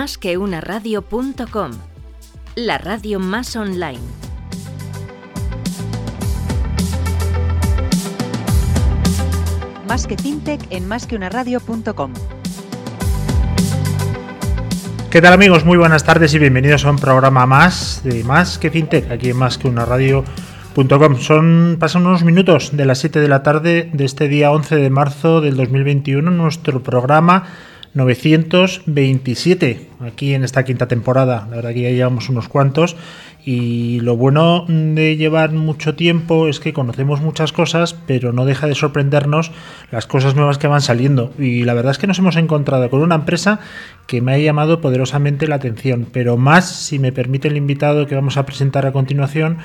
Más que una radio.com, la radio más online. Más que fintech en másqueunaradio.com. ¿Qué tal amigos? Muy buenas tardes y bienvenidos a un programa más de Más que Fintech, aquí en Más que una radio.com. Son, pasan unos minutos de las 7 de la tarde de este día 11 de marzo del 2021, nuestro programa 927 aquí en esta quinta temporada. La verdad que ya llevamos unos cuantos y lo bueno de llevar mucho tiempo es que conocemos muchas cosas, pero no deja de sorprendernos las cosas nuevas que van saliendo. Y la verdad es que nos hemos encontrado con una empresa que me ha llamado poderosamente la atención, pero más si me permite el invitado que vamos a presentar a continuación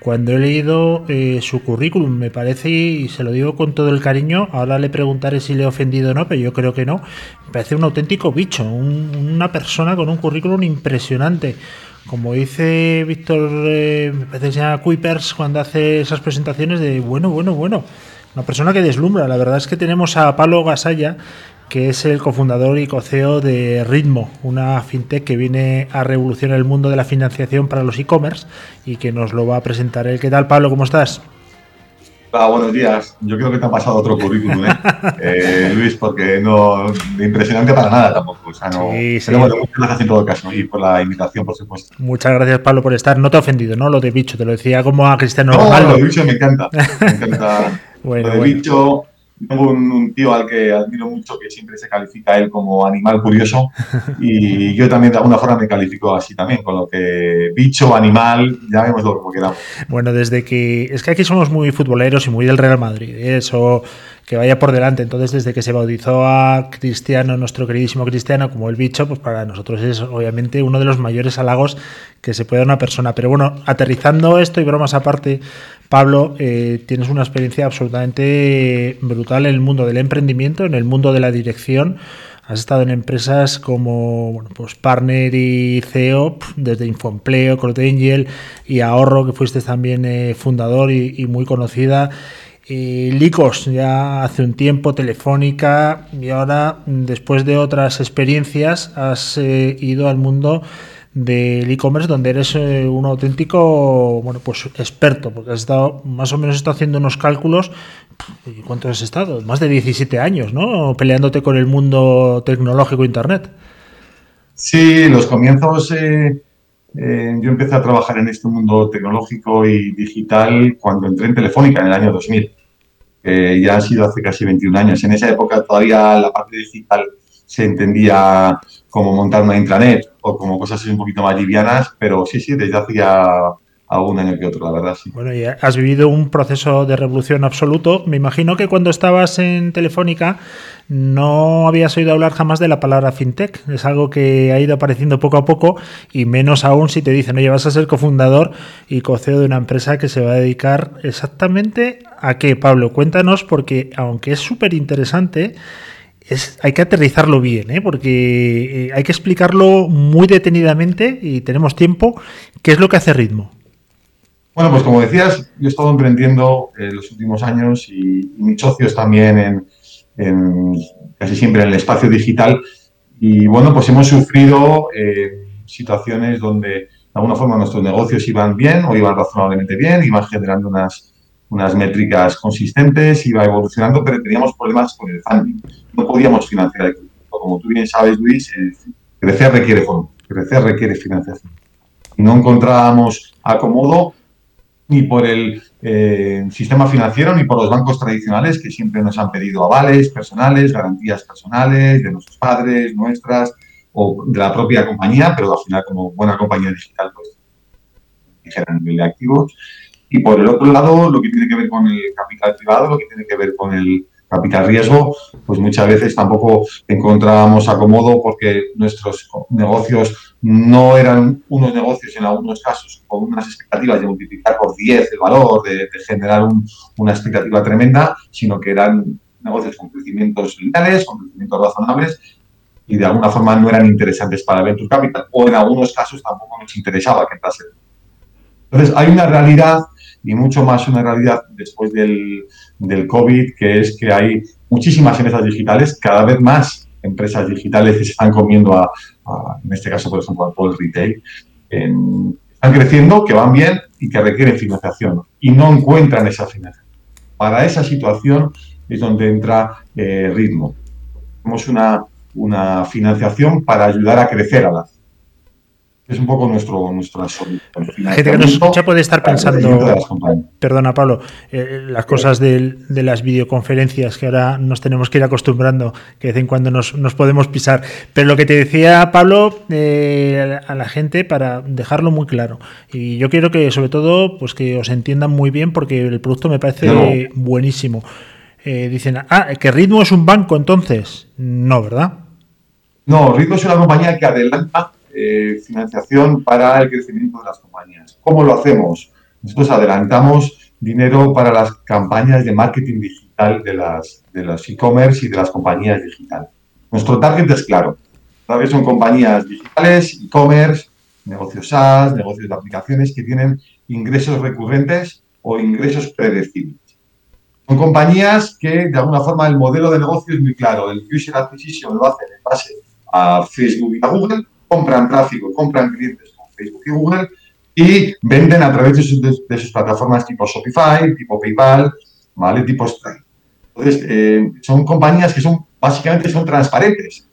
cuando he leído eh, su currículum, me parece, y se lo digo con todo el cariño, ahora le preguntaré si le he ofendido o no, pero yo creo que no, me parece un auténtico bicho, una persona con un currículum impresionante. Como dice Víctor, eh, me parece que se llama Kuipers cuando hace esas presentaciones de bueno, bueno, bueno. Una persona que deslumbra. La verdad es que tenemos a Pablo Gasalla, que es el cofundador y coceo de Ritmo, una fintech que viene a revolucionar el mundo de la financiación para los e-commerce y que nos lo va a presentar él. ¿Qué tal, Pablo? ¿Cómo estás? Hola, buenos días. Yo creo que te ha pasado otro currículum, ¿eh? eh Luis, porque no impresionante para nada tampoco. O sea, no, sí, sí. Pero bueno, muchas gracias en todo caso y por la invitación, por supuesto. Muchas gracias, Pablo, por estar. No te he ofendido, ¿no? Lo de bicho, te lo decía como a Cristiano no, Ronaldo. Lo de bicho me encanta. Me encanta. bueno, lo de bicho tengo un, tío al que admiro mucho que siempre se califica él como animal curioso y yo también de alguna forma me califico así también, con lo que bicho, animal, ya vemos lo que queramos. Bueno, desde que es que aquí somos muy futboleros y muy del Real Madrid, ¿eh? eso que vaya por delante. Entonces, desde que se bautizó a Cristiano, nuestro queridísimo Cristiano, como el bicho, pues para nosotros es obviamente uno de los mayores halagos que se puede dar una persona. Pero bueno, aterrizando esto y bromas aparte, Pablo, eh, tienes una experiencia absolutamente brutal en el mundo del emprendimiento, en el mundo de la dirección. Has estado en empresas como bueno, pues Partner y CEO, desde Infoempleo, Crote Angel y Ahorro, que fuiste también eh, fundador y muy conocida. Licos ya hace un tiempo, Telefónica, y ahora, después de otras experiencias, has eh, ido al mundo del e-commerce donde eres eh, un auténtico bueno pues experto porque has estado más o menos estado haciendo unos cálculos ¿y cuánto has estado? más de 17 años ¿no? peleándote con el mundo tecnológico internet sí los comienzos eh, yo empecé a trabajar en este mundo tecnológico y digital cuando entré en Telefónica en el año 2000 ya ha sido hace casi 21 años. En esa época todavía la parte digital se entendía como montar una intranet o como cosas un poquito más livianas, pero sí, sí, desde hace ya algún año que otro, la verdad. Bueno, y has vivido un proceso de revolución absoluto. Me imagino que cuando estabas en Telefónica no habías oído hablar jamás de la palabra fintech. Es algo que ha ido apareciendo poco a poco y menos aún si te dicen, oye, vas a ser cofundador y coceo de una empresa que se va a dedicar exactamente a qué, Pablo. Cuéntanos porque aunque es súper interesante, es, hay que aterrizarlo bien, ¿eh? porque eh, hay que explicarlo muy detenidamente y tenemos tiempo. ¿Qué es lo que hace Ritmo? Bueno, pues como decías, yo he estado emprendiendo en los últimos años y, y mis socios también en, casi siempre en el espacio digital. Y bueno, pues hemos sufrido eh, situaciones donde de alguna forma nuestros negocios iban bien o iban razonablemente bien, iban generando unas, unas métricas consistentes, iba evolucionando, pero teníamos problemas con el funding. No podíamos financiar el Como tú bien sabes, Luis, eh, crecer requiere fondo, crecer requiere financiación. No encontrábamos acomodo ni por el eh, sistema financiero ni por los bancos tradicionales que siempre nos han pedido avales personales, garantías personales de nuestros padres, nuestras o de la propia compañía, pero al final como buena compañía digital pues a nivel de activos. Y por el otro lado, lo que tiene que ver con el capital privado, lo que tiene que ver con el capital riesgo, pues muchas veces tampoco encontrábamos acomodo porque nuestros negocios no eran unos negocios en algunos casos con unas expectativas de multiplicar por 10 el valor, de, generar una expectativa tremenda, sino que eran negocios con crecimientos lineales, con crecimientos razonables y de alguna forma no eran interesantes para Venture Capital o en algunos casos tampoco nos interesaba que entrase. Entonces hay una realidad y mucho más una realidad después del, del COVID, que es que hay muchísimas empresas digitales, cada vez más empresas digitales que están comiendo a, en este caso, por ejemplo, al retail, están creciendo, que van bien y que requieren financiación y no encuentran esa financiación. Para esa situación es donde entra eh, Ritmo. Tenemos una, una financiación para ayudar a crecer a la es un poco nuestro, nuestra solución. La gente que nos escucha puede estar pensando, perdona Pablo, eh, las cosas de, las videoconferencias que ahora nos tenemos que ir acostumbrando, que de vez en cuando nos, podemos pisar. Pero lo que te decía Pablo eh, a la gente para dejarlo muy claro. Y yo quiero que sobre todo pues que os entiendan muy bien porque el producto me parece buenísimo. Eh, dicen, ah, que Ritmo es un banco entonces. No, ¿verdad? No, Ritmo es una compañía que adelanta eh, financiación para el crecimiento de las compañías. ¿Cómo lo hacemos? Nosotros adelantamos dinero para las campañas de marketing digital de las de los e-commerce y de las compañías digitales. Nuestro target es claro. Vez son compañías digitales, e-commerce, negocios SaaS, negocios de aplicaciones que tienen ingresos recurrentes o ingresos predecibles. Son compañías que, de alguna forma, el modelo de negocio es muy claro. El user acquisition lo hacen en base a Facebook y a Google compran tráfico, compran clientes con Facebook y Google y venden a través de sus, plataformas tipo Shopify, tipo PayPal, ¿vale? Tipo Stripe. Entonces, eh, son compañías que son básicamente son transparentes.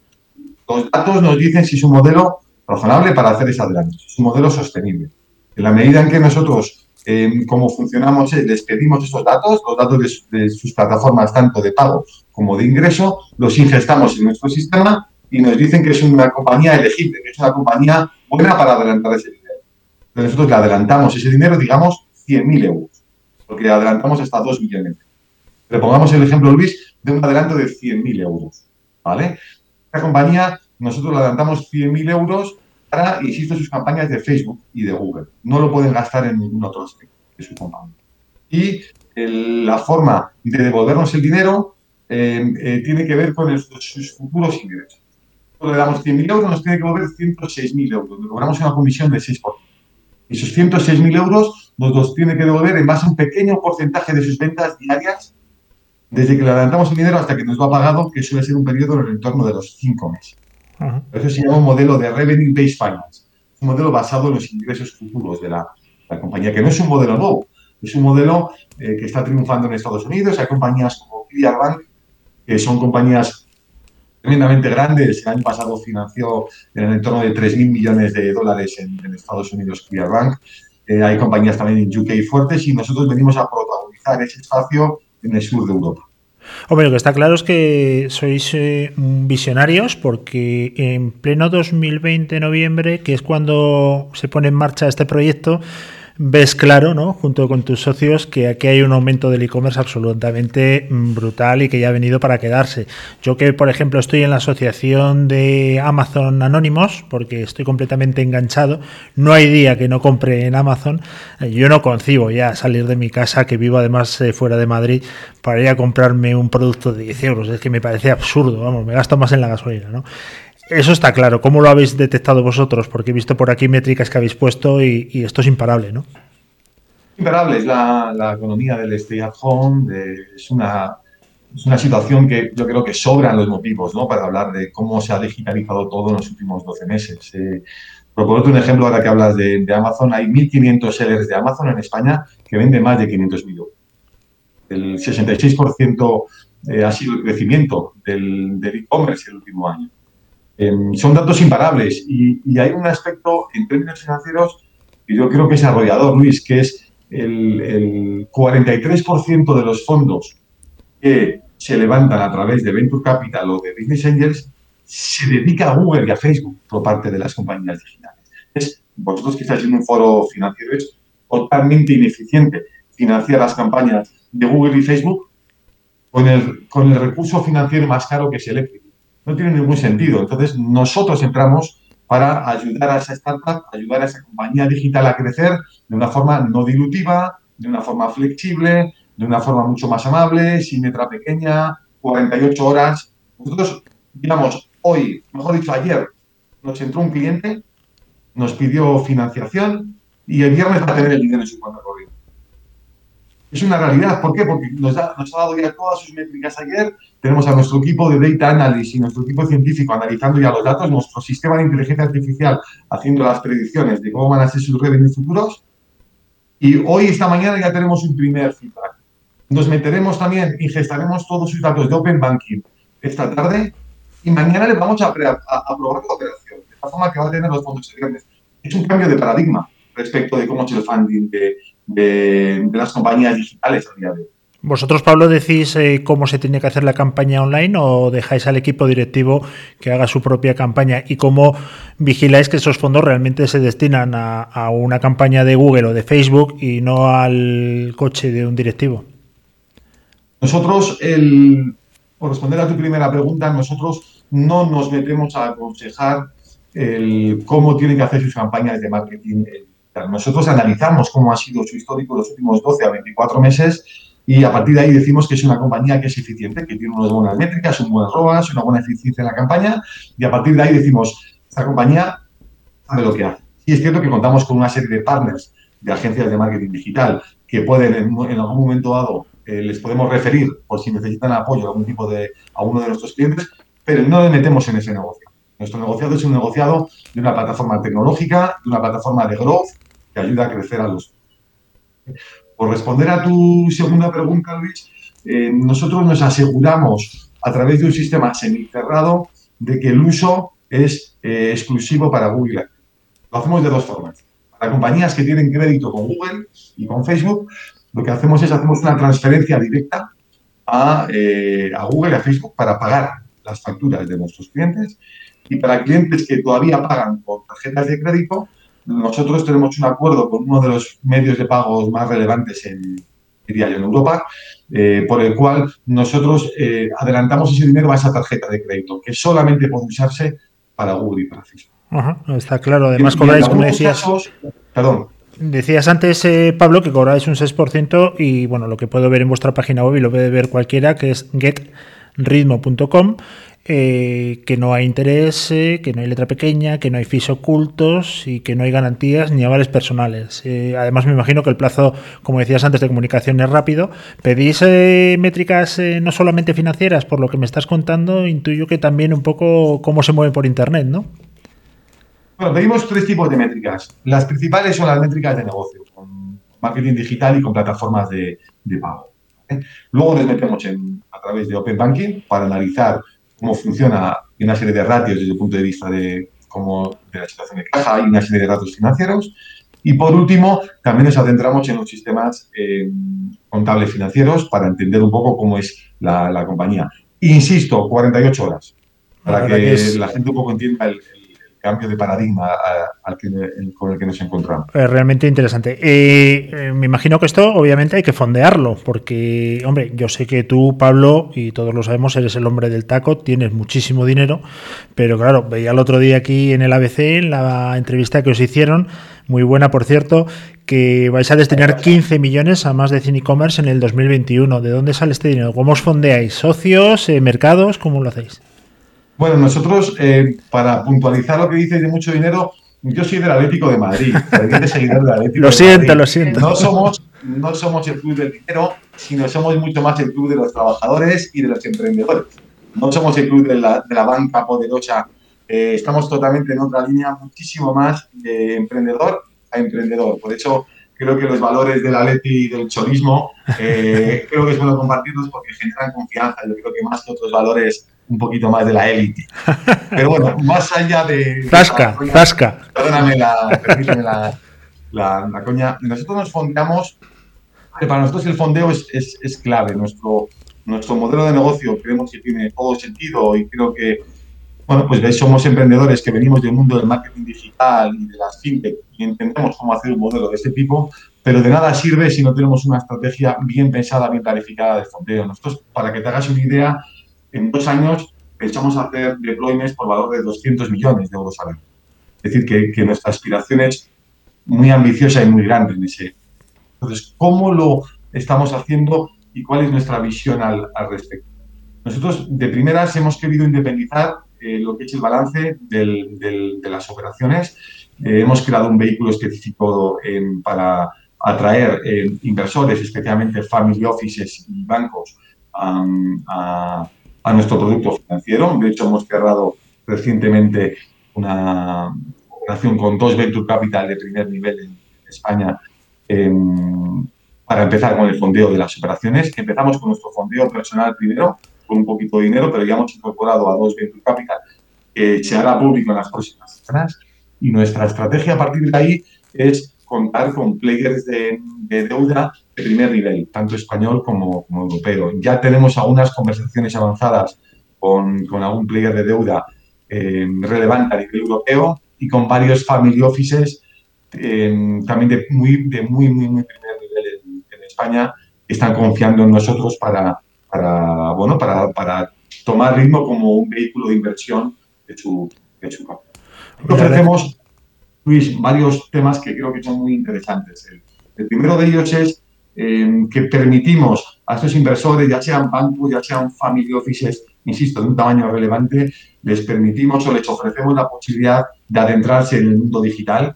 Los datos nos dicen si es un modelo razonable para hacer ese adelanto, si es un modelo sostenible. En la medida en que nosotros, eh, como funcionamos, eh, les pedimos esos datos, los datos de, sus plataformas tanto de pago como de ingreso, los ingestamos en nuestro sistema y nos dicen que es una compañía elegible, que es una compañía buena para adelantar ese dinero. Entonces nosotros le adelantamos ese dinero, digamos, 100.000 euros, porque adelantamos hasta 2 millones. Le pongamos el ejemplo, Luis, de un adelanto de 100.000 euros, ¿vale? Esta compañía, nosotros le adelantamos 100.000 euros para, insisto, sus campañas de Facebook y de Google. No lo pueden gastar en ningún otro aspecto de su compañía. Y la forma de devolvernos el dinero eh, eh, tiene que ver con sus futuros ingresos le damos 100.000 euros, nos tiene que volver 106.000 euros. Le cobramos una comisión de 6%. Y esos 106.000 euros nos los tiene que devolver en base a un pequeño porcentaje de sus ventas diarias, desde que le adelantamos el dinero hasta que nos lo ha pagado, que suele ser un periodo en el entorno de los 5 meses. Eso se llama un modelo de Revenue Based Finance, un modelo basado en los ingresos futuros de la, compañía, que no es un modelo nuevo, es un modelo eh, que está triunfando en Estados Unidos. Hay compañías como Bank, que son compañías tremendamente grandes. El año pasado financió en el entorno de 3.000 millones de dólares en, Estados Unidos Clearbank. Eh, hay compañías también en UK fuertes y nosotros venimos a protagonizar ese espacio en el sur de Europa. Hombre, lo que está claro es que sois eh, visionarios porque en pleno 2020, noviembre, que es cuando se pone en marcha este proyecto, ves claro, ¿no? junto con tus socios, que aquí hay un aumento del e-commerce absolutamente mm, brutal y que ya ha venido para quedarse. Yo que, por ejemplo, estoy en la asociación de Amazon Anónimos, porque estoy completamente enganchado, no hay día que no compre en Amazon. Eh, yo no concibo ya salir de mi casa, que vivo además eh, fuera de Madrid, para ir a comprarme un producto de 10 euros. Es que me parece absurdo, vamos, me gasto más en la gasolina, ¿no? Eso está claro. ¿Cómo lo habéis detectado vosotros? Porque he visto por aquí métricas que habéis puesto y, esto es imparable, ¿no? Imparable. Es la, economía del stay at home. es, una, es una situación que yo creo que sobran los motivos ¿no? para hablar de cómo se ha digitalizado todo en los últimos 12 meses. Eh, por ponerte un ejemplo, ahora que hablas de, Amazon, hay 1.500 sellers de Amazon en España que venden más de 500 euros. El 66% eh, ha sido el crecimiento del e-commerce el último año. Em, son datos imparables y, hay un aspecto en términos financieros que yo creo que es arrollador, Luis, que es el, 43% de los fondos que se levantan a través de Venture Capital o de Business Angels se dedica a Google y a Facebook por parte de las compañías digitales. Es, vosotros que estáis en un foro financiero es totalmente ineficiente financiar las campañas de Google y Facebook con el, con el recurso financiero más caro que es eléctrico no tiene ningún sentido. Entonces, nosotros entramos para ayudar a esa startup, ayudar a esa compañía digital a crecer de una forma no dilutiva, de una forma flexible, de una forma mucho más amable, sin letra pequeña, 48 horas. Nosotros, digamos, hoy, mejor dicho, ayer, nos entró un cliente, nos pidió financiación y el viernes va a tener el dinero en su cuenta corriente. Es una realidad. ¿Por qué? Porque nos, ha dado ya todas sus métricas ayer. Tenemos a nuestro equipo de Data Analysis y nuestro equipo científico analizando ya los datos, nuestro sistema de inteligencia artificial haciendo las predicciones de cómo van a ser sus revenues futuros. Y hoy, esta mañana, ya tenemos un primer feedback. Nos meteremos también y gestaremos todos sus datos de Open Banking esta tarde y mañana les vamos a, aprobar la operación, de la forma que va a tener los fondos grandes. Es un cambio de paradigma respecto de cómo es el funding de, de, las compañías digitales a día de hoy. ¿Vosotros, Pablo, decís eh, cómo se tiene que hacer la campaña online o dejáis al equipo directivo que haga su propia campaña? ¿Y cómo vigiláis que esos fondos realmente se destinan a, una campaña de Google o de Facebook y no al coche de un directivo? Nosotros, el, por responder a tu primera pregunta, nosotros no nos metemos a aconsejar el, cómo tienen que hacer sus campañas de marketing nosotros analizamos cómo ha sido su histórico los últimos 12 a 24 meses y a partir de ahí decimos que es una compañía que es eficiente, que tiene unas buenas métricas, un buen ROAS, una buena eficiencia en la campaña y a partir de ahí decimos, esta compañía sabe lo que hace. Y es cierto que contamos con una serie de partners de agencias de marketing digital que pueden en, algún momento dado eh, les podemos referir por si necesitan apoyo a algún tipo de a uno de nuestros clientes, pero no le metemos en ese negocio. Nuestro negociado es un negociado de una plataforma tecnológica, de una plataforma de growth que ayuda a crecer a los. Por responder a tu segunda pregunta, Luis, eh, nosotros nos aseguramos a través de un sistema semicerrado de que el uso es eh, exclusivo para Google. Lo hacemos de dos formas. Para compañías que tienen crédito con Google y con Facebook, lo que hacemos es hacemos una transferencia directa a, eh, a Google y a Facebook para pagar las facturas de nuestros clientes. Y para clientes que todavía pagan con tarjetas de crédito, nosotros tenemos un acuerdo con uno de los medios de pagos más relevantes en, diría en Europa, eh, por el cual nosotros eh, adelantamos ese dinero a esa tarjeta de crédito, que solamente puede usarse para Google y para Facebook. Ajá, está claro. Además, cobráis, como decías. perdón. Decías antes, eh, Pablo, que cobráis un 6% y bueno, lo que puedo ver en vuestra página web y lo puede ver cualquiera, que es getritmo.com eh, que no hay interés, eh, que no hay letra pequeña, que no hay fees ocultos y que no hay garantías ni avales personales. Eh, además, me imagino que el plazo, como decías antes, de comunicación es rápido. ¿Pedís métricas no solamente financieras, por lo que me estás contando? Intuyo que también un poco cómo se mueve por Internet, ¿no? Bueno, pedimos tres tipos de métricas. Las principales son las métricas de negocio, con marketing digital y con plataformas de, pago. Luego nos metemos a través de Open Banking para analizar cómo funciona una serie de ratios desde el punto de vista de, cómo, de la situación de caja y una serie de datos financieros. Y por último, también nos adentramos en los sistemas eh, contables financieros para entender un poco cómo es la, compañía. Insisto, 48 horas, para que, la gente un poco entienda el, cambio de paradigma al con el que nos encontramos. realmente interesante. Eh, eh, me imagino que esto obviamente hay que fondearlo, porque, hombre, yo sé que tú, Pablo, y todos lo sabemos, eres el hombre del taco, tienes muchísimo dinero, pero claro, veía el otro día aquí en el ABC, en la entrevista que os hicieron, muy buena por cierto, que vais a destinar 15 millones a más de cine e-commerce en el 2021. ¿De dónde sale este dinero? ¿Cómo os fondeáis? ¿Socios? Eh, ¿Mercados? ¿Cómo lo hacéis? Bueno, nosotros, eh, para puntualizar lo que dices de mucho dinero, yo soy del Atlético de Madrid, seguidor Atlético Lo siento, lo siento. No somos, no somos el club del dinero, sino somos mucho más el club de los trabajadores y de los emprendedores. No somos el club de la, de la banca poderosa. Eh, estamos totalmente en otra línea, muchísimo más de emprendedor a emprendedor. Por eso creo que los valores del Atleti y del chorismo, eh, creo que es bueno compartirlos porque generan confianza. Yo creo que más que otros valores un poquito más de la élite. Pero bueno, más allá de... Tasca, tasca. Perdóname la, la, la, coña. Nosotros nos fondeamos, para nosotros el fondeo es, es, es, clave. Nuestro, nuestro modelo de negocio creemos que tiene todo sentido y creo que, bueno, pues somos emprendedores que venimos del mundo del marketing digital y de las fintech y entendemos cómo hacer un modelo de este tipo, pero de nada sirve si no tenemos una estrategia bien pensada, bien planificada de fondeo. Nosotros, para que te hagas una idea, en dos años pensamos hacer deployments por valor de 200 millones de euros al año. Es decir, que, nuestra aspiración es muy ambiciosa y muy grande en ese. Entonces, ¿cómo lo estamos haciendo y cuál es nuestra visión al, respecto? Nosotros, de primeras, hemos querido independizar eh, lo que es el balance de las operaciones. Eh, hemos creado un vehículo específico para, atraer eh, inversores, especialmente family offices y bancos, a, nuestro producto financiero. De hecho, hemos cerrado recientemente una operación con dos Venture Capital de primer nivel en España em, para empezar con el fondeo de las operaciones. Empezamos con nuestro fondeo personal primero, con un poquito de dinero, pero ya hemos incorporado a dos Venture Capital que se hará público en las próximas semanas. Y nuestra estrategia a partir de ahí es contar con players de, deuda de primer nivel, tanto español como, europeo. Ya tenemos algunas conversaciones avanzadas con, con algún player de deuda eh, relevante a nivel europeo y con varios family offices eh, también de muy, de muy, muy, muy primer nivel en, España que están confiando en nosotros para, para, bueno, para, para tomar ritmo como un vehículo de inversión de su, de su Ofrecemos Luis, varios temas que creo que son muy interesantes. El, primero de ellos es eh, que permitimos a estos inversores, ya sean bancos, ya sean family offices, insisto, de un tamaño relevante, les permitimos o les ofrecemos la posibilidad de adentrarse en el mundo digital,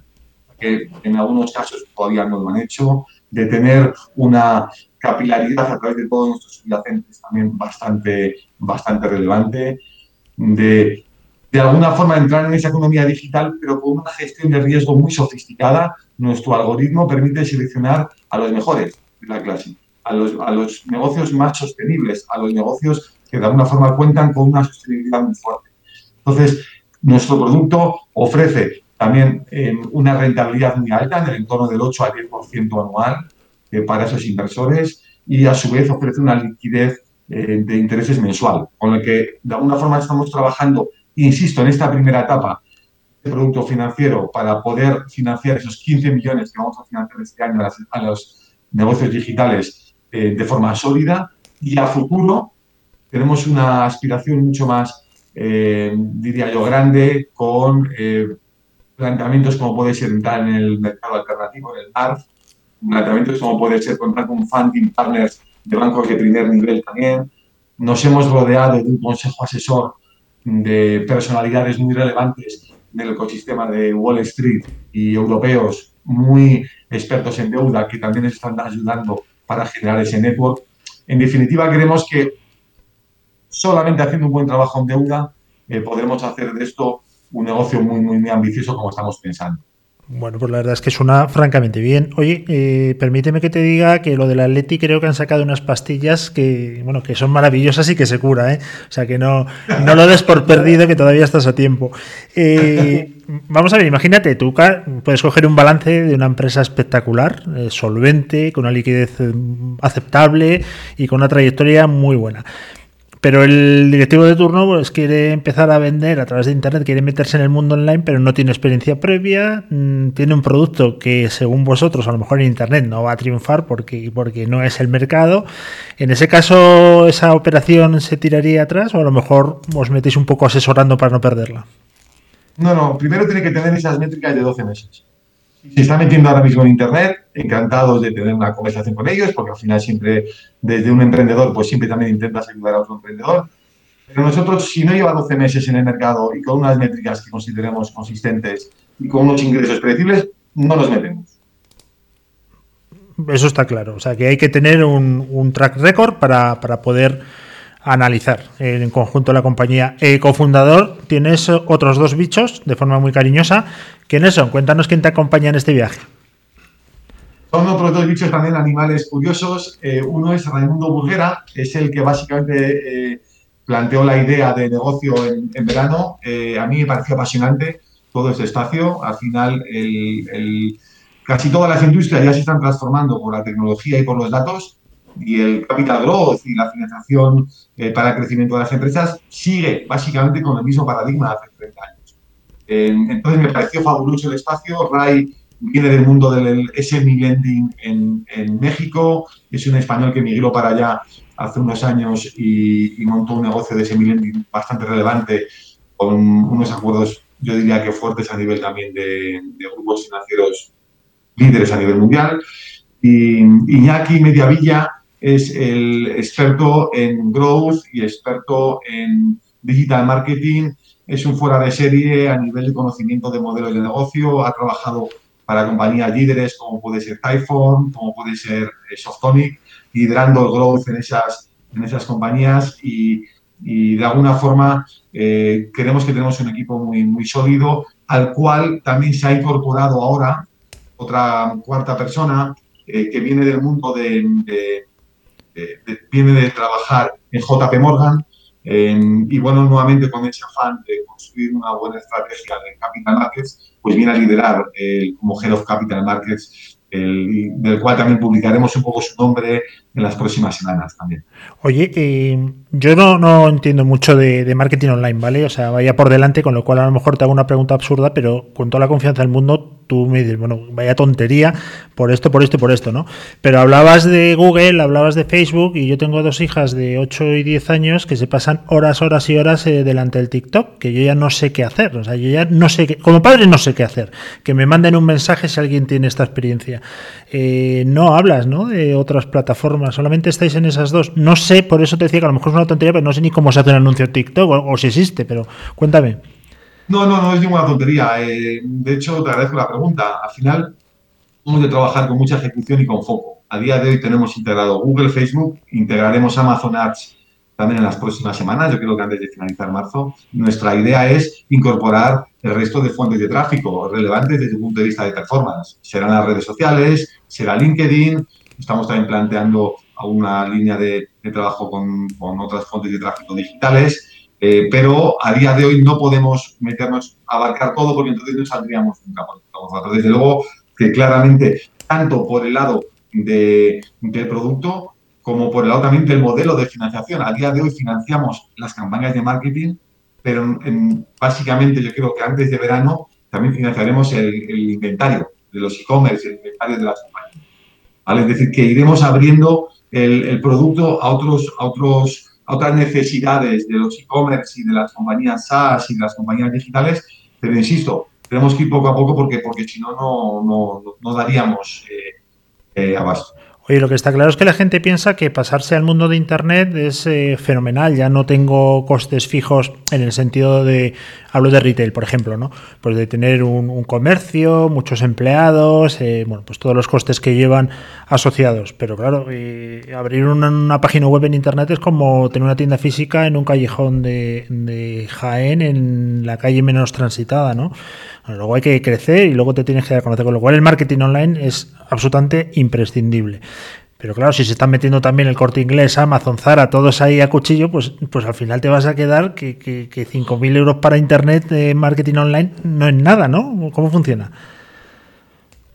que en algunos casos todavía no lo han hecho, de tener una capilaridad a través de todos nuestros subyacentes también bastante, bastante relevante, de de alguna forma entrar en esa economía digital, pero con una gestión de riesgo muy sofisticada. Nuestro algoritmo permite seleccionar a los mejores de la clase, a los, negocios más sostenibles, a los negocios que de alguna forma cuentan con una sostenibilidad muy fuerte. Entonces, nuestro producto ofrece también eh, una rentabilidad muy alta, en el entorno del 8 al 10% anual eh, para esos inversores y a su vez ofrece una liquidez eh, de intereses mensual, con lo que de alguna forma estamos trabajando insisto, en esta primera etapa de producto financiero para poder financiar esos 15 millones que vamos a financiar este año a, los negocios digitales eh, de forma sólida y a futuro tenemos una aspiración mucho más, eh, diría yo, grande con eh, planteamientos como puede ser entrar en el mercado alternativo, en el ARF, planteamientos como puede ser contar con funding partners de bancos de primer nivel también. Nos hemos rodeado de un consejo asesor de personalidades muy relevantes del ecosistema de Wall Street y europeos muy expertos en deuda que también están ayudando para generar ese network. En definitiva, creemos que solamente haciendo un buen trabajo en deuda eh, podremos hacer de esto un negocio muy, muy, muy ambicioso como estamos pensando. Bueno, pues la verdad es que suena francamente bien. Oye, eh, permíteme que te diga que lo del Atleti creo que han sacado unas pastillas que, bueno, que son maravillosas y que se cura, ¿eh? O sea, que no, no lo des por perdido, que todavía estás a tiempo. Eh, vamos a ver, imagínate, tú puedes coger un balance de una empresa espectacular, eh, solvente, con una liquidez aceptable y con una trayectoria muy buena. Pero el directivo de turno pues, quiere empezar a vender a través de Internet, quiere meterse en el mundo online, pero no tiene experiencia previa, mm, tiene un producto que según vosotros a lo mejor en Internet no va a triunfar porque, porque no es el mercado. En ese caso, ¿esa operación se tiraría atrás o a lo mejor os metéis un poco asesorando para no perderla? No, no, primero tiene que tener esas métricas de 12 meses se está metiendo ahora mismo en Internet, encantados de tener una conversación con ellos, porque al final siempre, desde un emprendedor, pues siempre también intentas ayudar a otro emprendedor. Pero nosotros, si no lleva 12 meses en el mercado y con unas métricas que consideremos consistentes y con unos ingresos predecibles, no nos metemos. Eso está claro. O sea, que hay que tener un, track record para, para poder analizar en conjunto la compañía. Eh, cofundador, tienes otros dos bichos de forma muy cariñosa. ¿Quiénes son? Cuéntanos quién te acompaña en este viaje. Son otros dos bichos también animales curiosos. Eh, uno es Raimundo Burguera, es el que básicamente eh, planteó la idea de negocio en, verano. a mí me pareció apasionante todo este espacio. Al final, casi todas las industrias ya se están transformando por la tecnología y por los datos y el capital growth y la financiación eh, para el crecimiento de las empresas sigue básicamente con el mismo paradigma de hace 30 años. entonces me pareció fabuloso el espacio. Ray viene del mundo del SME Lending en, en, México, es un español que emigró para allá hace unos años y, montó un negocio de SME Lending bastante relevante con unos acuerdos, yo diría que fuertes a nivel también de, de grupos financieros líderes a nivel mundial. Y Iñaki Mediavilla es el experto en growth y experto en digital marketing. Es un fuera de serie a nivel de conocimiento de modelos de negocio. Ha trabajado para compañías líderes como puede ser Typhon, como puede ser eh, Softonic, liderando el growth en esas, en esas compañías y, de alguna forma eh, creemos que tenemos un equipo muy, muy sólido al cual también se ha incorporado ahora otra cuarta persona eh, que viene del mundo de, viene de trabajar en JP Morgan y bueno, nuevamente con ese afán de construir una buena estrategia de capital markets, pues viene a liderar el, como Head of Capital Markets del cual también publicaremos un poco su nombre en las próximas semanas también. Oye, eh, yo no, no, entiendo mucho de, marketing online, ¿vale? O sea, vaya por delante, con lo cual a lo mejor te hago una pregunta absurda, pero con toda la confianza del mundo, tú me dices, bueno, vaya tontería por esto, por esto y por esto, ¿no? Pero hablabas de Google, hablabas de Facebook y yo tengo dos hijas de 8 y 10 años que se pasan horas, horas y horas eh, delante del TikTok, que yo ya no sé qué hacer, o sea, yo ya no sé qué, como padre no sé qué hacer, que me manden un mensaje si alguien tiene esta experiencia. Eh, no hablas, ¿no? De otras plataformas, solamente estáis en esas dos. No sé, por eso te decía que a lo mejor es una tontería, pero no sé ni cómo se hace un anuncio TikTok o si existe, pero cuéntame. No, no, no es ninguna tontería. Eh, de hecho, te agradezco la pregunta. Al final, hemos de trabajar con mucha ejecución y con foco. A día de hoy tenemos integrado Google, Facebook, integraremos Amazon Ads también en las próximas semanas, yo creo que antes de finalizar marzo. Nuestra idea es incorporar el resto de fuentes de tráfico relevantes desde el punto de vista de performance. Serán las redes sociales, será LinkedIn, estamos también planteando una línea de, trabajo con, con otras fuentes de tráfico digitales eh, pero a día de hoy no podemos meternos a abarcar todo porque entonces no saldríamos nunca Desde luego que claramente, tanto por el lado de, del producto como por el lado también del modelo de financiación. A día de hoy financiamos las campañas de marketing, pero básicamente yo creo que antes de verano también financiaremos el, inventario de los e-commerce, el inventario de las compañías. Es decir, que iremos abriendo el, el producto a otros, a otros otras necesidades de los e-commerce y de las compañías SaaS y de las compañías digitales, pero insisto, tenemos que ir poco a poco porque, porque si no, no, no, daríamos eh, eh, abasto. Oye, lo que está claro es que la gente piensa que pasarse al mundo de Internet es eh, fenomenal. Ya no tengo costes fijos en el sentido de, hablo de retail, por ejemplo, ¿no? Pues de tener un, comercio, muchos empleados, eh, bueno, pues todos los costes que llevan asociados. Pero claro, eh, abrir una, página web en Internet es como tener una tienda física en un callejón de, de Jaén, en la calle menos transitada, ¿no? Luego hay que crecer y luego te tienes que dar a conocer, con lo cual el marketing online es absolutamente imprescindible. Pero claro, si se están metiendo también el corte inglés, Amazon, Zara, todos ahí a cuchillo, pues, pues al final te vas a quedar que, que, que 5.000 euros para Internet de marketing online no es nada, ¿no? ¿Cómo funciona?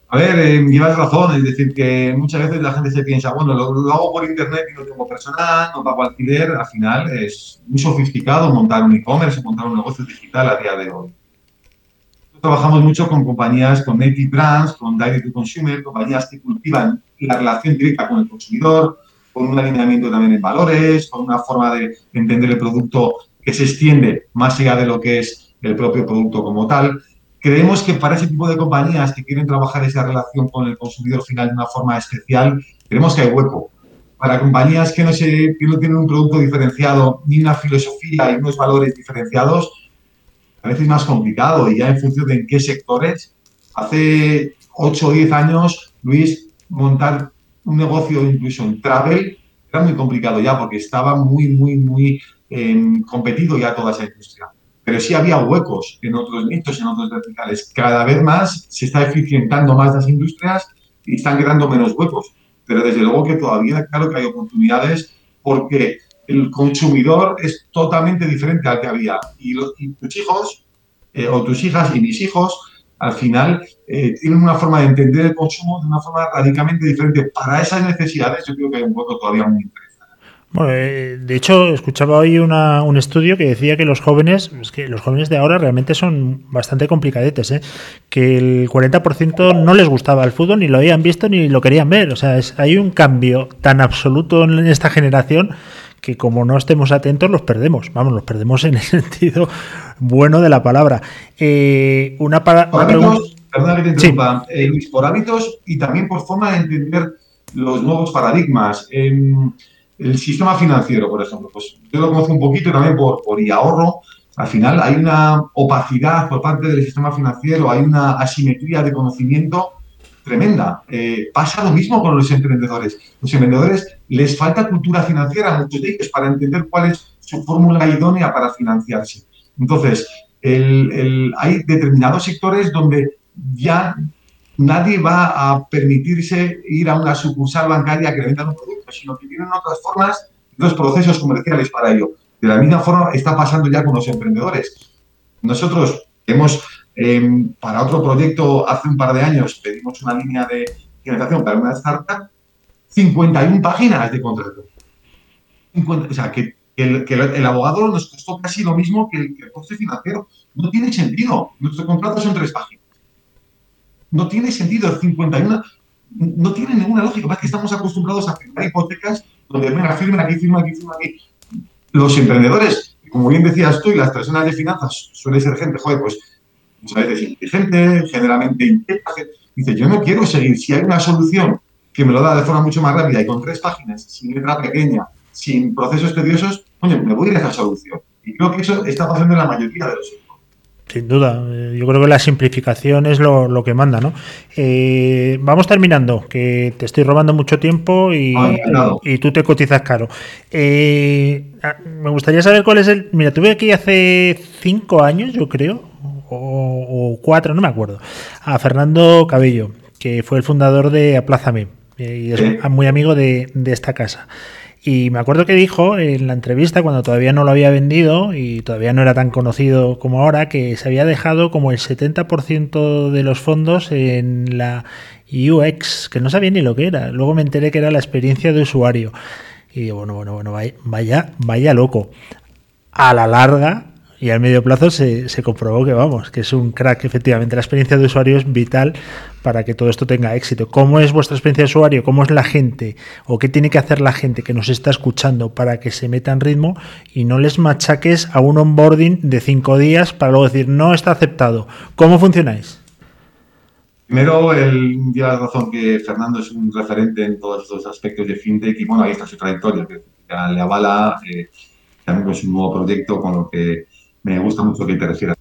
A ver, eh, llevas razón, es decir, que muchas veces la gente se piensa, bueno, lo, hago por Internet y no tengo personal, no pago alquiler, al final es muy sofisticado montar un e-commerce, montar un negocio digital a día de hoy trabajamos mucho con compañías, con native brands, con direct to consumer, compañías que cultivan la relación directa con el consumidor, con un alineamiento también en valores, con una forma de entender el producto que se extiende más allá de lo que es el propio producto como tal. Creemos que para ese tipo de compañías que quieren trabajar esa relación con el consumidor final de una forma especial, creemos que hay hueco. Para compañías que no, se, que no tienen un producto diferenciado, ni una filosofía y unos valores diferenciados, a veces más complicado y ya en función de en qué sectores. Hace 8 o 10 años, Luis, montar un negocio incluso en travel era muy complicado ya porque estaba muy, muy, muy em, competido ya toda esa industria. Pero sí había huecos en otros nichos, en otros verticales. Cada vez más se está eficientando más las industrias y están quedando menos huecos. Pero desde luego que todavía, claro que hay oportunidades porque el consumidor es totalmente diferente al que había. Y, tus hijos, eh, o tus hijas y mis hijos, al final eh, tienen una forma de entender el consumo de una forma radicalmente diferente. Para esas necesidades yo creo que hay un voto todavía muy interesante. Bueno, eh, de hecho, escuchaba hoy un estudio que decía que los jóvenes, es que los jóvenes de ahora realmente son bastante complicadetes, ¿eh? que el 40% no les gustaba el fútbol, ni lo habían visto, ni lo querían ver. O sea, hay un cambio tan absoluto en esta generación que como no estemos atentos los perdemos. Vamos, los perdemos en el sentido bueno de la palabra. Eh, una, para, por hábitos, perdona que te interrumpa, eh, Luis, por hábitos y también por forma de entender los nuevos paradigmas. el sistema financiero, por ejemplo, pues yo lo conozco un poquito también por, por ahorro al final hay una opacidad por parte del sistema financiero, hay una asimetría de conocimiento tremenda. Eh, pasa lo mismo con los emprendedores. Los emprendedores les falta cultura financiera a muchos de ellos para entender cuál es su fórmula idónea para financiarse. Entonces, hay determinados sectores donde ya nadie va a permitirse ir a una sucursal bancaria que le vendan un producto, sino que tienen otras formas, otros procesos comerciales para ello. De la misma forma está pasando ya con los emprendedores. Nosotros hemos, em, para otro proyecto, hace un par de años, pedimos una línea de financiación para una startup, 51 páginas de contrato. o sea, que, el, abogado nos costó casi lo mismo que el, que coste financiero. No tiene sentido. Nuestro contrato son tres páginas. No tiene sentido. 51 no tiene ninguna lógica. Es que estamos acostumbrados a firmar hipotecas donde, venga, firmen aquí, firmen aquí, firmen aquí. Los emprendedores, como bien decías tú, y las personas de finanzas suele ser gente, joder, pues muchas veces inteligente, generalmente inquieta. Dice, yo no quiero seguir. Si hay una solución que me lo da de forma mucho más rápida y con tres páginas, sin letra pequeña, sin procesos tediosos, oye, me voy a ir a esa solución. Y creo que eso está pasando en la mayoría de los sin duda, eh, yo creo que la simplificación es lo, que manda, ¿no? Eh, vamos terminando, que te estoy robando mucho tiempo y, ah, y tú te cotizas caro. Eh, me gustaría saber cuál es el... Mira, tuve aquí hace cinco años, yo creo, o, cuatro, no me acuerdo, a Fernando Cabello, que fue el fundador de Aplázame y es muy amigo de, de esta casa. Y me acuerdo que dijo en la entrevista, cuando todavía no lo había vendido y todavía no era tan conocido como ahora, que se había dejado como el 70% de los fondos en la UX, que no sabía ni lo que era. Luego me enteré que era la experiencia de usuario. Y digo, bueno, bueno, bueno, vaya, vaya loco. A la larga, y al medio plazo se, se, comprobó que vamos, que es un crack. Efectivamente, la experiencia de usuario es vital para que todo esto tenga éxito. ¿Cómo es vuestra experiencia de usuario? ¿Cómo es la gente? ¿O qué tiene que hacer la gente que nos está escuchando para que se meta en ritmo y no les machaques a un onboarding de cinco días para luego decir no está aceptado? ¿Cómo funcionáis? Primero, día la razón que Fernando es un referente en todos estos aspectos de fintech y bueno, ahí está su trayectoria, que le avala. Eh, también es un nuevo proyecto con lo que me gusta mucho que te refieras.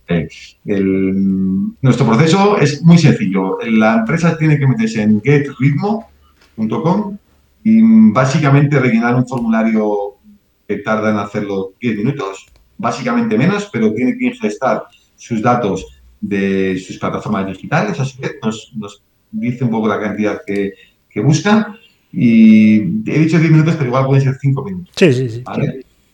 nuestro proceso es muy sencillo. La empresa tiene que meterse en getritmo.com y básicamente rellenar un formulario que tarda en hacerlo 10 minutos, básicamente menos, pero tiene que ingestar sus datos de sus plataformas digitales, así que nos, dice un poco la cantidad que, que busca. Y he dicho 10 minutos, pero igual pueden ser 5 minutos. Sí, sí, sí.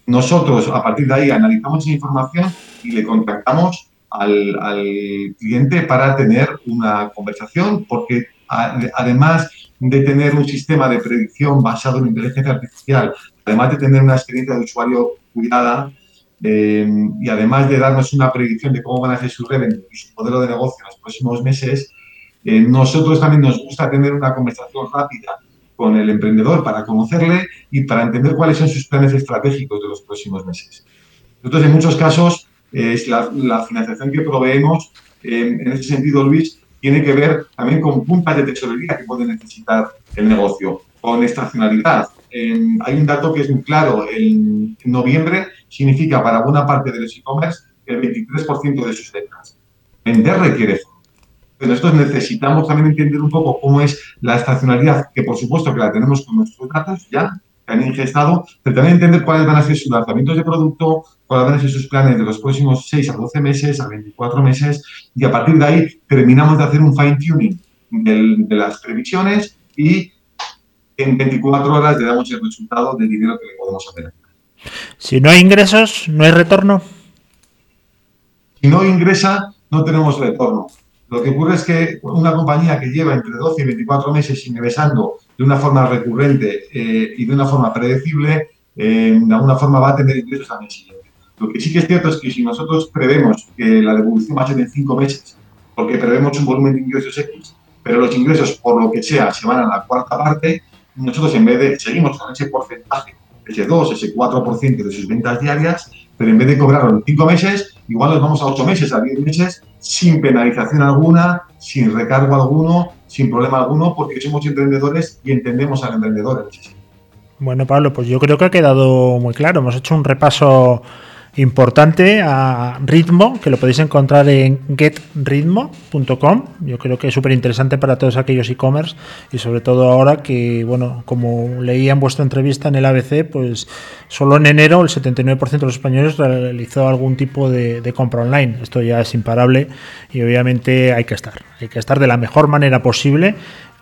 Nosotros, a partir de ahí, analizamos esa información y le contactamos al, cliente para tener una conversación, porque además de tener un sistema de predicción basado en inteligencia artificial, además de tener una experiencia de usuario cuidada, eh, y además de darnos una predicción de cómo van a ser sus revenue y su modelo de negocio en los próximos meses, eh, nosotros también nos gusta tener una conversación rápida con el emprendedor para conocerle y para entender cuáles son sus planes estratégicos de los próximos meses. Nosotros, en muchos casos, es la, financiación que proveemos, en ese sentido, Luis, tiene que ver también con puntas de tesorería que puede necesitar el negocio, con estacionalidad. hay un dato que es muy claro. En, noviembre significa para buena parte de los e-commerce el 23% de sus ventas. Vender requiere pero nosotros necesitamos también entender un poco cómo es la estacionalidad, que por supuesto que la tenemos con nuestros datos ya, que han ingestado, pero también entender cuáles van a ser sus lanzamientos de producto, cuáles van a ser sus planes de los próximos 6 a 12 meses, a 24 meses, y a partir de ahí terminamos de hacer un fine-tuning de las previsiones y en 24 horas le damos el resultado del dinero que le podemos hacer. Si no hay ingresos, no hay retorno. Si no ingresa, no tenemos retorno. Lo que ocurre es que una compañía que lleva entre 12 y 24 meses ingresando de una forma recurrente eh, y de una forma predecible, eh, de alguna forma va a tener ingresos al mes siguiente. Lo que sí que es cierto es que si nosotros prevemos que la devolución va a ser en 5 meses, porque prevemos un volumen de ingresos X, pero los ingresos, por lo que sea, se van a la cuarta parte, nosotros en vez de, seguimos con ese porcentaje, ese 2, ese 4% de sus ventas diarias, pero en vez de cobrarlo en 5 meses, igual nos vamos a 8 meses, a 10 meses, sin penalización alguna, sin recargo alguno, sin problema alguno, porque somos emprendedores y entendemos al emprendedor Bueno, Pablo, pues yo creo que ha quedado muy claro. Hemos hecho un repaso importante a ritmo, que lo podéis encontrar en getritmo.com. Yo creo que es súper interesante para todos aquellos e-commerce y sobre todo ahora que, bueno, como leía en vuestra entrevista en el ABC, pues solo en enero el 79% de los españoles realizó algún tipo de, compra online. Esto ya es imparable y obviamente hay que estar, hay que estar de la mejor manera posible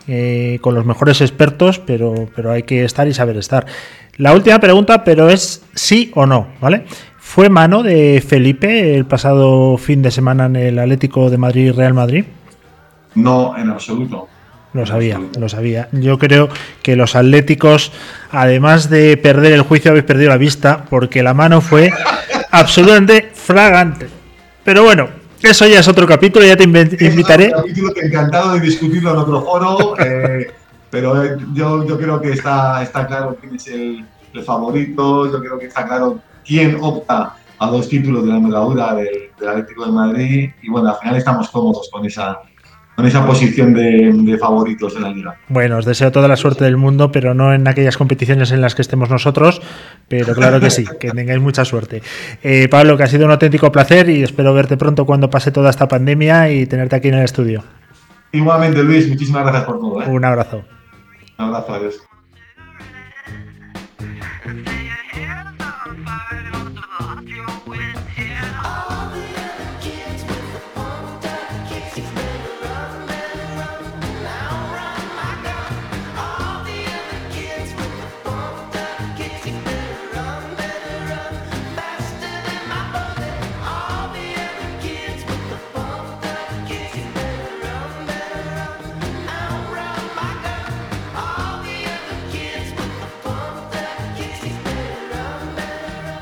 eh, con los mejores expertos, pero, pero hay que estar y saber estar. La última pregunta, pero es sí o no, ¿vale? ¿Fue mano de Felipe el pasado fin de semana en el Atlético de Madrid Real Madrid? No, en absoluto. Lo sabía, lo sabía. Yo creo que los atléticos, además de perder el juicio, habéis perdido la vista, porque la mano fue absolutamente fragante. Pero bueno, eso ya es otro capítulo, ya te invitaré. capítulo que encantado de discutirlo en otro foro, eh, pero eh, yo, yo, creo que está, está claro quién es el, favorito, yo creo que está claro quién opta a dos títulos de la envergadura del, del Atlético de Madrid y bueno, al final estamos cómodos con esa, con esa posición de, favoritos en la liga. Bueno, os deseo toda la suerte del mundo, pero no en aquellas competiciones en las que estemos nosotros, pero claro que sí, que tengáis mucha suerte. Eh, Pablo, que ha sido un auténtico placer y espero verte pronto cuando pase toda esta pandemia y tenerte aquí en el estudio. Igualmente, Luis, muchísimas gracias por todo. ¿eh? Un abrazo. Un abrazo, adiós.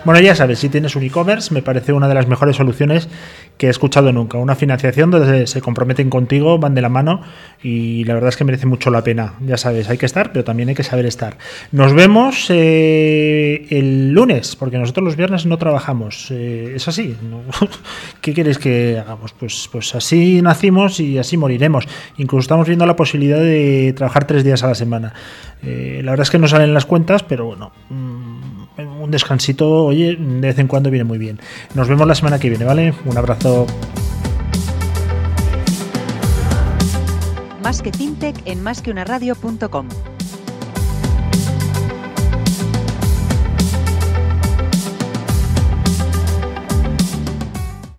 Bueno, ya sabes, si tienes un e-commerce, me parece una de las mejores soluciones que he escuchado nunca. Una financiación donde se comprometen contigo, van de la mano y la verdad es que merece mucho la pena. Ya sabes, hay que estar, pero también hay que saber estar. Nos vemos eh, el lunes, porque nosotros los viernes no trabajamos. Eh, es así. ¿Qué quieres que hagamos? Pues, pues así nacimos y así moriremos. Incluso estamos viendo la posibilidad de trabajar tres días a la semana. Eh, la verdad es que no salen las cuentas, pero bueno. Mm, un descansito, oye, de vez en cuando viene muy bien. Nos vemos la semana que viene, ¿vale? Un abrazo. Más que fintech en másqueunaradio.com.